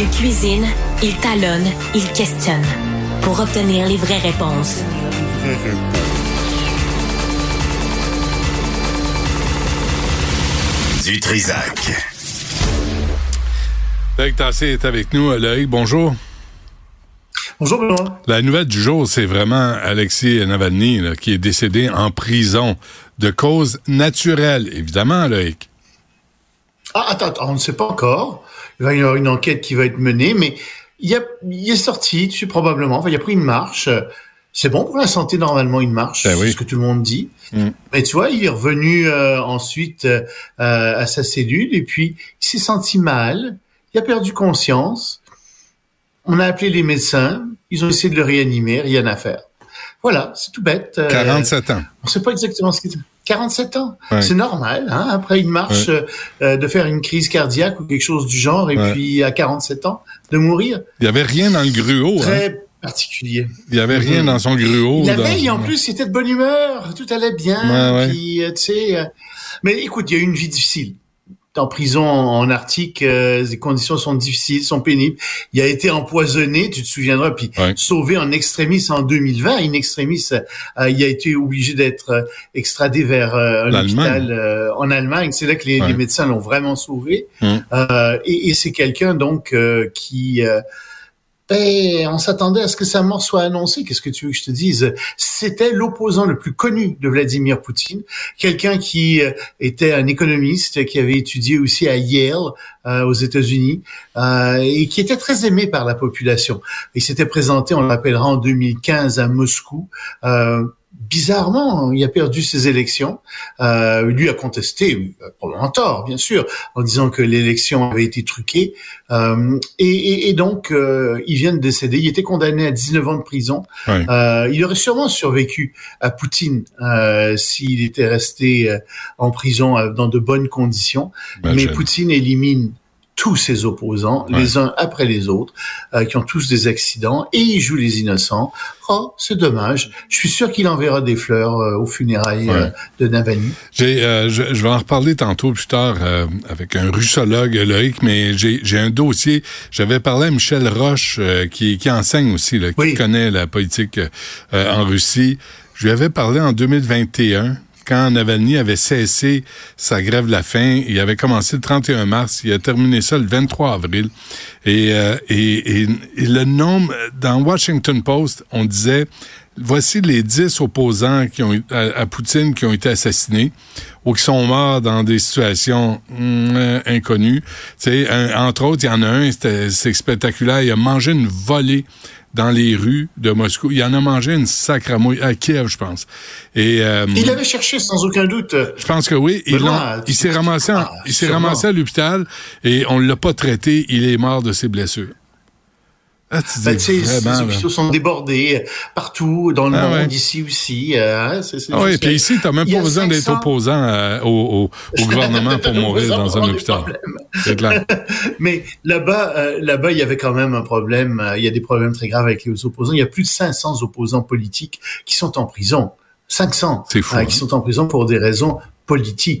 Il cuisine, il talonne, il questionne pour obtenir les vraies réponses. Du Trisac. Loïc Tassé est avec nous. Loïc, bonjour. Bonjour Benoît. La nouvelle du jour, c'est vraiment Alexis Navalny là, qui est décédé en prison de cause naturelle, évidemment, Loïc. Ah, attends, attends, on ne sait pas encore. Il va y avoir une enquête qui va être menée, mais il, a, il est sorti, tu probablement, enfin, il a pris une marche. C'est bon pour la santé, normalement, une marche, Ben oui. c'est ce que tout le monde dit. Mm. Mais tu vois, il est revenu euh, ensuite euh, à sa cellule et puis il s'est senti mal, il a perdu conscience. On a appelé les médecins, ils ont essayé de le réanimer, rien à faire. Voilà, c'est tout bête. Euh, 47 ans. On sait pas exactement ce qu'il 47 ans. Ouais. C'est normal, hein, après une marche, Ouais. euh, de faire une crise cardiaque ou quelque chose du genre, et Ouais. puis à 47 ans, de mourir. Il y avait rien dans le gruau. Hein? Très particulier. Il y avait rien Mhm. dans son gruau. La dans- veille, en plus, il était de bonne humeur, tout allait bien, Ouais, ouais. puis, euh, tu sais... euh, Mais écoute, il y a eu une vie difficile. En prison en Arctique, euh, les conditions sont difficiles, sont pénibles. Il a été empoisonné, tu te souviendras, puis Ouais. sauvé en extremis en 2020. In extremis, euh, il a été obligé d'être euh, extradé vers euh, un hôpital euh, en Allemagne. C'est là que les, Ouais. les médecins l'ont vraiment sauvé. Mm. Euh, et et c'est quelqu'un donc euh, qui... euh, ben, on s'attendait à ce que sa mort soit annoncée. Qu'est-ce que tu veux que je te dise? C'était l'opposant le plus connu de Vladimir Poutine, quelqu'un qui euh, était un économiste, qui avait étudié aussi à Yale euh, aux États-Unis euh, et qui était très aimé par la population. Il s'était présenté, on l'appellera en 2015 à Moscou. Euh, bizarrement, il a perdu ses élections. Euh, lui a contesté, euh, probablement tort, bien sûr, en disant que l'élection avait été truquée. Euh, et, et- et donc, euh, il vient de décéder. Il était condamné à 19 ans de prison. Euh, il aurait sûrement survécu à Poutine euh, s'il était resté euh, en prison dans de bonnes conditions. Ben, Mais Poutine élimine tous ses opposants, Ouais. les uns après les autres, euh, qui ont tous des accidents, et il joue les innocents. Oh, c'est dommage. Je suis sûr qu'il enverra des fleurs euh, aux funérailles euh, de Navalny. J'ai, euh, je, je vais en reparler tantôt plus tard euh, avec un russologue, Loïc, mais j'ai, j'ai un dossier. J'avais parlé à Michel Roche, euh, qui, qui enseigne aussi, là, qui Oui. connaît la politique euh, en Russie. Je lui avais parlé en 2021, quand Navalny avait cessé sa grève de la faim. Il avait commencé le 31 mars, il a terminé ça le 23 avril. Et, euh, et, et, le nombre, dans Washington Post, on disait, voici les 10 opposants qui ont, à, à Poutine qui ont été assassinés ou qui sont morts dans des situations euh, inconnues. Un- entre autres, il y en a un, c'est spectaculaire, il a mangé une volée dans les rues de Moscou. Il en a mangé une sacre à mouille, à Kiev, je pense. Et euh, Il l'avait cherché sans aucun doute. je pense que oui. Tu- il s'est ramassé, en- Ah, il s'est ramassé à l'hôpital et on l'a pas traité. Il est mort de ses blessures. Ah, vraiment, les hôpitaux sont débordés euh, partout dans le Ah, monde, ouais. ici aussi. euh, hein, Ah oui, puis ici, t'as même pas a besoin d'être 500 opposant euh, au, au, au gouvernement pour mourir dans un hôpital. C'est clair. Mais là-bas, euh, là-bas, il y avait quand même un problème. il y a des problèmes très graves avec les opposants. Il y a plus de 500 opposants politiques qui sont en prison. 500 C'est fou, hein. qui sont en prison pour des raisons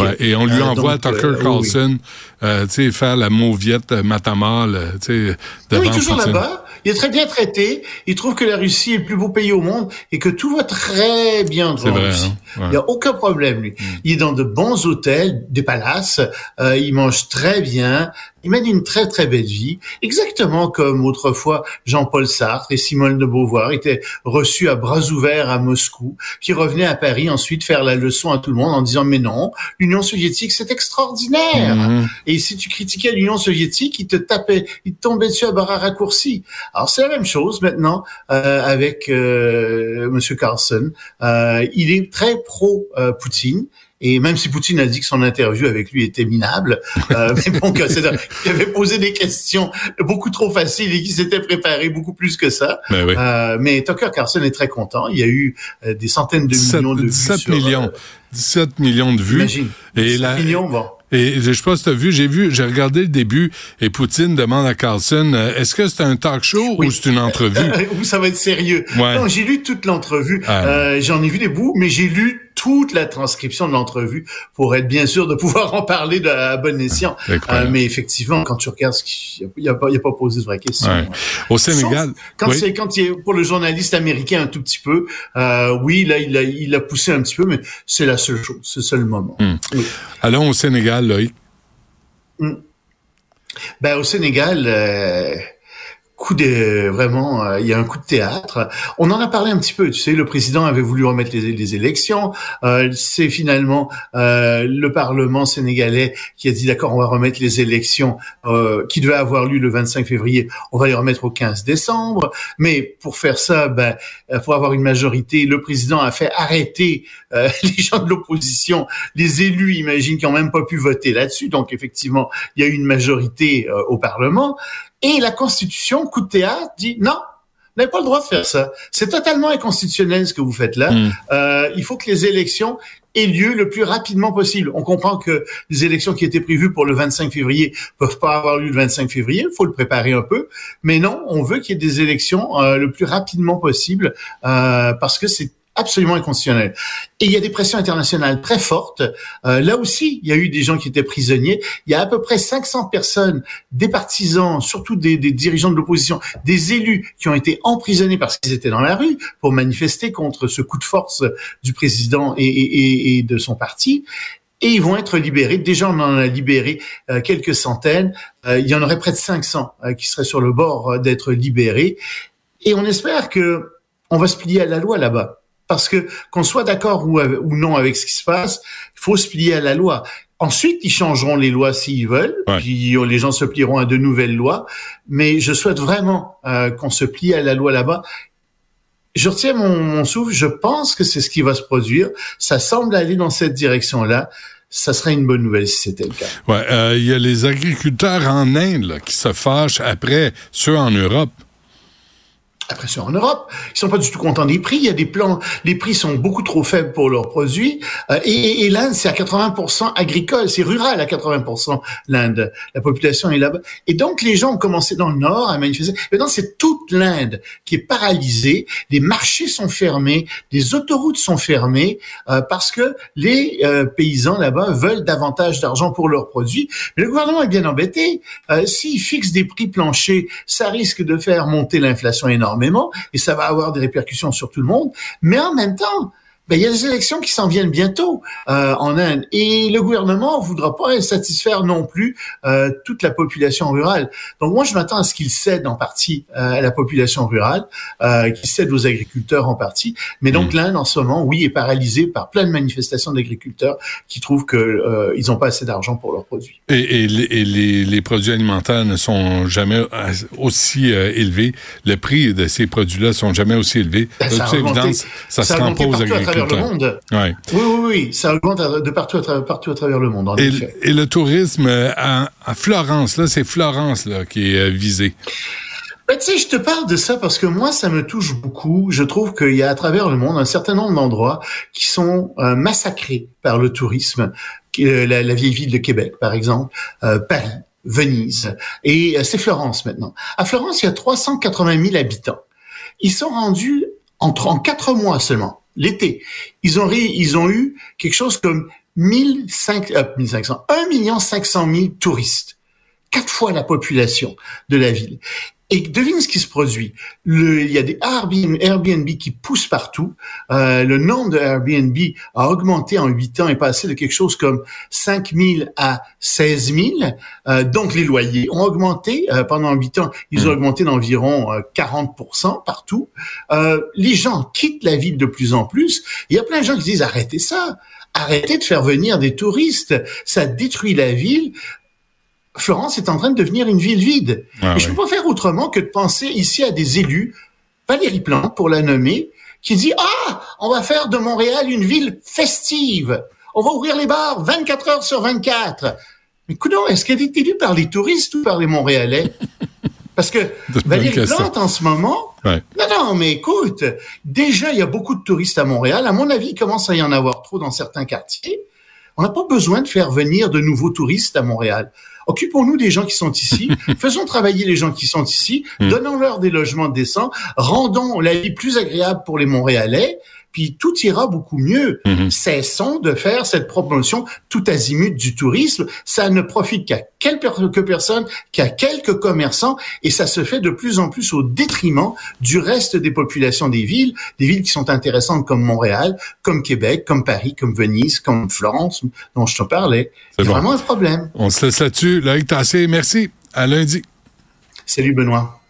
Ouais, et on lui Euh, envoie donc, Tucker euh, oui, Carlson, euh, tu sais, faire la mauviette Matamala, là, tu sais, Oui, devant toujours là-bas. Il est très bien traité. Il trouve que la Russie est le plus beau pays au monde et que tout va très bien C'est dans la vrai, Russie. hein? Ouais. Il n'y a aucun problème, lui. Il est dans de bons hôtels, des palaces, euh, il mange très bien, il mène une très très belle vie, exactement comme autrefois Jean-Paul Sartre et Simone de Beauvoir étaient reçus à bras ouverts à Moscou, qui revenaient à Paris ensuite faire la leçon à tout le monde en disant mais non, l'Union soviétique c'est extraordinaire. Mhm. Et si tu critiquais l'Union soviétique, il te tapait, il te tombait dessus à barre à raccourci. Alors c'est la même chose maintenant euh, avec euh, Monsieur Carlson. Euh, il est très pro euh, Poutine. Et même si Poutine a dit que son interview avec lui était minable, euh, mais bon, il avait posé des questions beaucoup trop faciles et qu'il s'était préparé beaucoup plus que ça. Ben oui. Euh, mais Tucker Carlson est très content. Il y a eu euh, des centaines de 17, millions de vues 17 sur, millions. euh, 17 millions de vues. Imagine. Et 17 la- millions, bon. Et je sais pas si t'as vu, j'ai vu, j'ai regardé le début et Poutine demande à Carlson, euh, est-ce que c'est un talk show Oui. ou c'est une entrevue? Ou ça va être sérieux? Ouais. Non, j'ai lu toute l'entrevue. Ah. Euh, J'en ai vu des bouts, mais j'ai lu toute la transcription de l'entrevue pour être bien sûr de pouvoir en parler de, à bon escient. Euh, mais effectivement, quand tu regardes, il n'y a, a, pas posé de vraie question. Au Sénégal, quand c'est quand il pour le journaliste américain un tout petit peu, euh, oui, là il a, il a poussé un petit peu, mais c'est la seule chose, c'est le seul moment. Hmm. Allons au Sénégal, Loïc. Hmm. Ben au Sénégal. Euh, coup de vraiment, euh, il y a un coup de théâtre. On en a parlé un petit peu, tu sais, le président avait voulu remettre les, élections. Euh, c'est finalement euh, le Parlement sénégalais qui a dit d'accord, on va remettre les élections euh, qui devaient avoir lieu le 25 février, on va les remettre au 15 décembre. Mais pour faire ça, ben, euh, pour avoir une majorité, le président a fait arrêter les gens de l'opposition, les élus, imagine, qui ont même pas pu voter là-dessus. Donc effectivement, il y a eu une majorité au Parlement. Et la Constitution, coup de théâtre, dit non, vous n'avez pas le droit de faire ça. C'est totalement inconstitutionnel ce que vous faites là. Hmm. Euh, il faut que les élections aient lieu le plus rapidement possible. On comprend que les élections qui étaient prévues pour le 25 février peuvent pas avoir lieu le 25 février. Il faut le préparer un peu. Mais non, on veut qu'il y ait des élections euh, le plus rapidement possible euh, parce que c'est absolument inconstitutionnel. Et il y a des pressions internationales très fortes. Euh, là aussi, il y a eu des gens qui étaient prisonniers. Il y a à peu près 500 personnes, des partisans, surtout des, dirigeants de l'opposition, des élus qui ont été emprisonnés parce qu'ils étaient dans la rue pour manifester contre ce coup de force du président et de son parti et ils vont être libérés. Déjà, on en a libéré euh, quelques centaines. Euh, il y en aurait près de 500 euh, qui seraient sur le bord d'être libérés. Et on espère que on va se plier à la loi là-bas parce que qu'on soit d'accord ou, ou non avec ce qui se passe, il faut se plier à la loi. Ensuite, ils changeront les lois s'ils veulent, puis les gens se plieront à de nouvelles lois. Mais je souhaite vraiment euh, qu'on se plie à la loi là-bas. Je retiens mon, souffle. Je pense que c'est ce qui va se produire. Ça semble aller dans cette direction-là ça serait une bonne nouvelle si c'était le cas. Ouais, euh, il y a les agriculteurs en Inde qui se fâchent après ceux en Europe la pression en Europe. Ils sont pas du tout contents des prix. Il y a des plans, les prix sont beaucoup trop faibles pour leurs produits. Euh, et, et l'Inde, c'est à 80% agricole, c'est rural à 80%. L'Inde, la population est là-bas. Et donc les gens ont commencé dans le nord à manifester. Maintenant, c'est toute l'Inde qui est paralysée. Les marchés sont fermés, les autoroutes sont fermées euh, parce que les euh, paysans là-bas veulent davantage d'argent pour leurs produits. Mais le gouvernement est bien embêté. S'il fixe des prix planchers, ça risque de faire monter l'inflation et ça va avoir des répercussions sur tout le monde. Mais en même temps, ben, il y a des élections qui s'en viennent bientôt euh, en Inde et le gouvernement voudra pas satisfaire non plus euh, toute la population rurale. Donc moi je m'attends à ce qu'il cède en partie euh, à la population rurale, euh, qu'il cède aux agriculteurs en partie. Mais donc mm. l'Inde en ce moment, oui, est paralysée par plein de manifestations d'agriculteurs qui trouvent que euh, ils n'ont pas assez d'argent pour leurs produits. Et, et, les, et les, les, produits alimentaires ne sont jamais aussi élevés. Le prix de ces produits-là sont jamais aussi élevés. Ben, ça, a ça, ça se rend pas aux agriculteurs le monde. Oui, oui, oui, ça augmente de partout à, travers, partout à travers le monde. En et, effet. et le tourisme euh, à, à Florence, là, c'est Florence là, qui est euh, visé. Ben, tu sais, je te parle de ça parce que moi, ça me touche beaucoup. Je trouve qu'il y a à travers le monde un certain nombre d'endroits qui sont euh, massacrés par le tourisme. Euh, la, la, vieille ville de Québec, par exemple, euh, Paris, Venise, et c'est Florence maintenant. À Florence, il y a 380 000 habitants. Ils sont rendus en, en quatre mois seulement l'été. Ils ont, ils ont eu quelque chose comme 1500, euh, 1500, 1 million 500 000 touristes. Quatre fois la population de la ville. Et devine ce qui se produit. Le, il y a des Airbnb, qui poussent partout. Euh, le nombre de Airbnb a augmenté en huit ans et passé de quelque chose comme 5 000 à 16 000. Euh, donc les loyers ont augmenté euh, pendant huit ans. Ils ont mmh. augmenté d'environ 40% euh, partout. Euh, les gens quittent la ville de plus en plus. Il y a plein de gens qui disent arrêtez ça. Arrêtez de faire venir des touristes. Ça détruit la ville. Florence est en train de devenir une ville vide. Ah, et je ne peux pas faire autrement que de penser ici à des élus, Valérie Plante pour la nommer, qui dit ah on va faire de Montréal une ville festive. On va ouvrir les bars 24 heures sur 24. Mais coudonc, est-ce qu'elle est élue par les touristes ou par les Montréalais? Parce que Valérie Plante en ce moment, non non mais écoute, déjà il y a beaucoup de touristes à Montréal. À mon avis, il commence à y en avoir trop dans certains quartiers. On n'a pas besoin de faire venir de nouveaux touristes à Montréal. Occupons-nous des gens qui sont ici, faisons travailler les gens qui sont ici, hmm. donnons-leur des logements décents, rendons la vie plus agréable pour les Montréalais, puis tout ira beaucoup mieux. Mhm. Cessons de faire cette promotion tout azimut du tourisme. Ça ne profite qu'à quelques personnes, qu'à quelques commerçants, et ça se fait de plus en plus au détriment du reste des populations des villes, des villes qui sont intéressantes comme Montréal, comme Québec, comme Paris, comme Venise, comme Florence, dont je te parlais. C'est bon. vraiment un problème. On se laisse là-dessus. Loïc Tassé, merci. À lundi. Salut Benoît.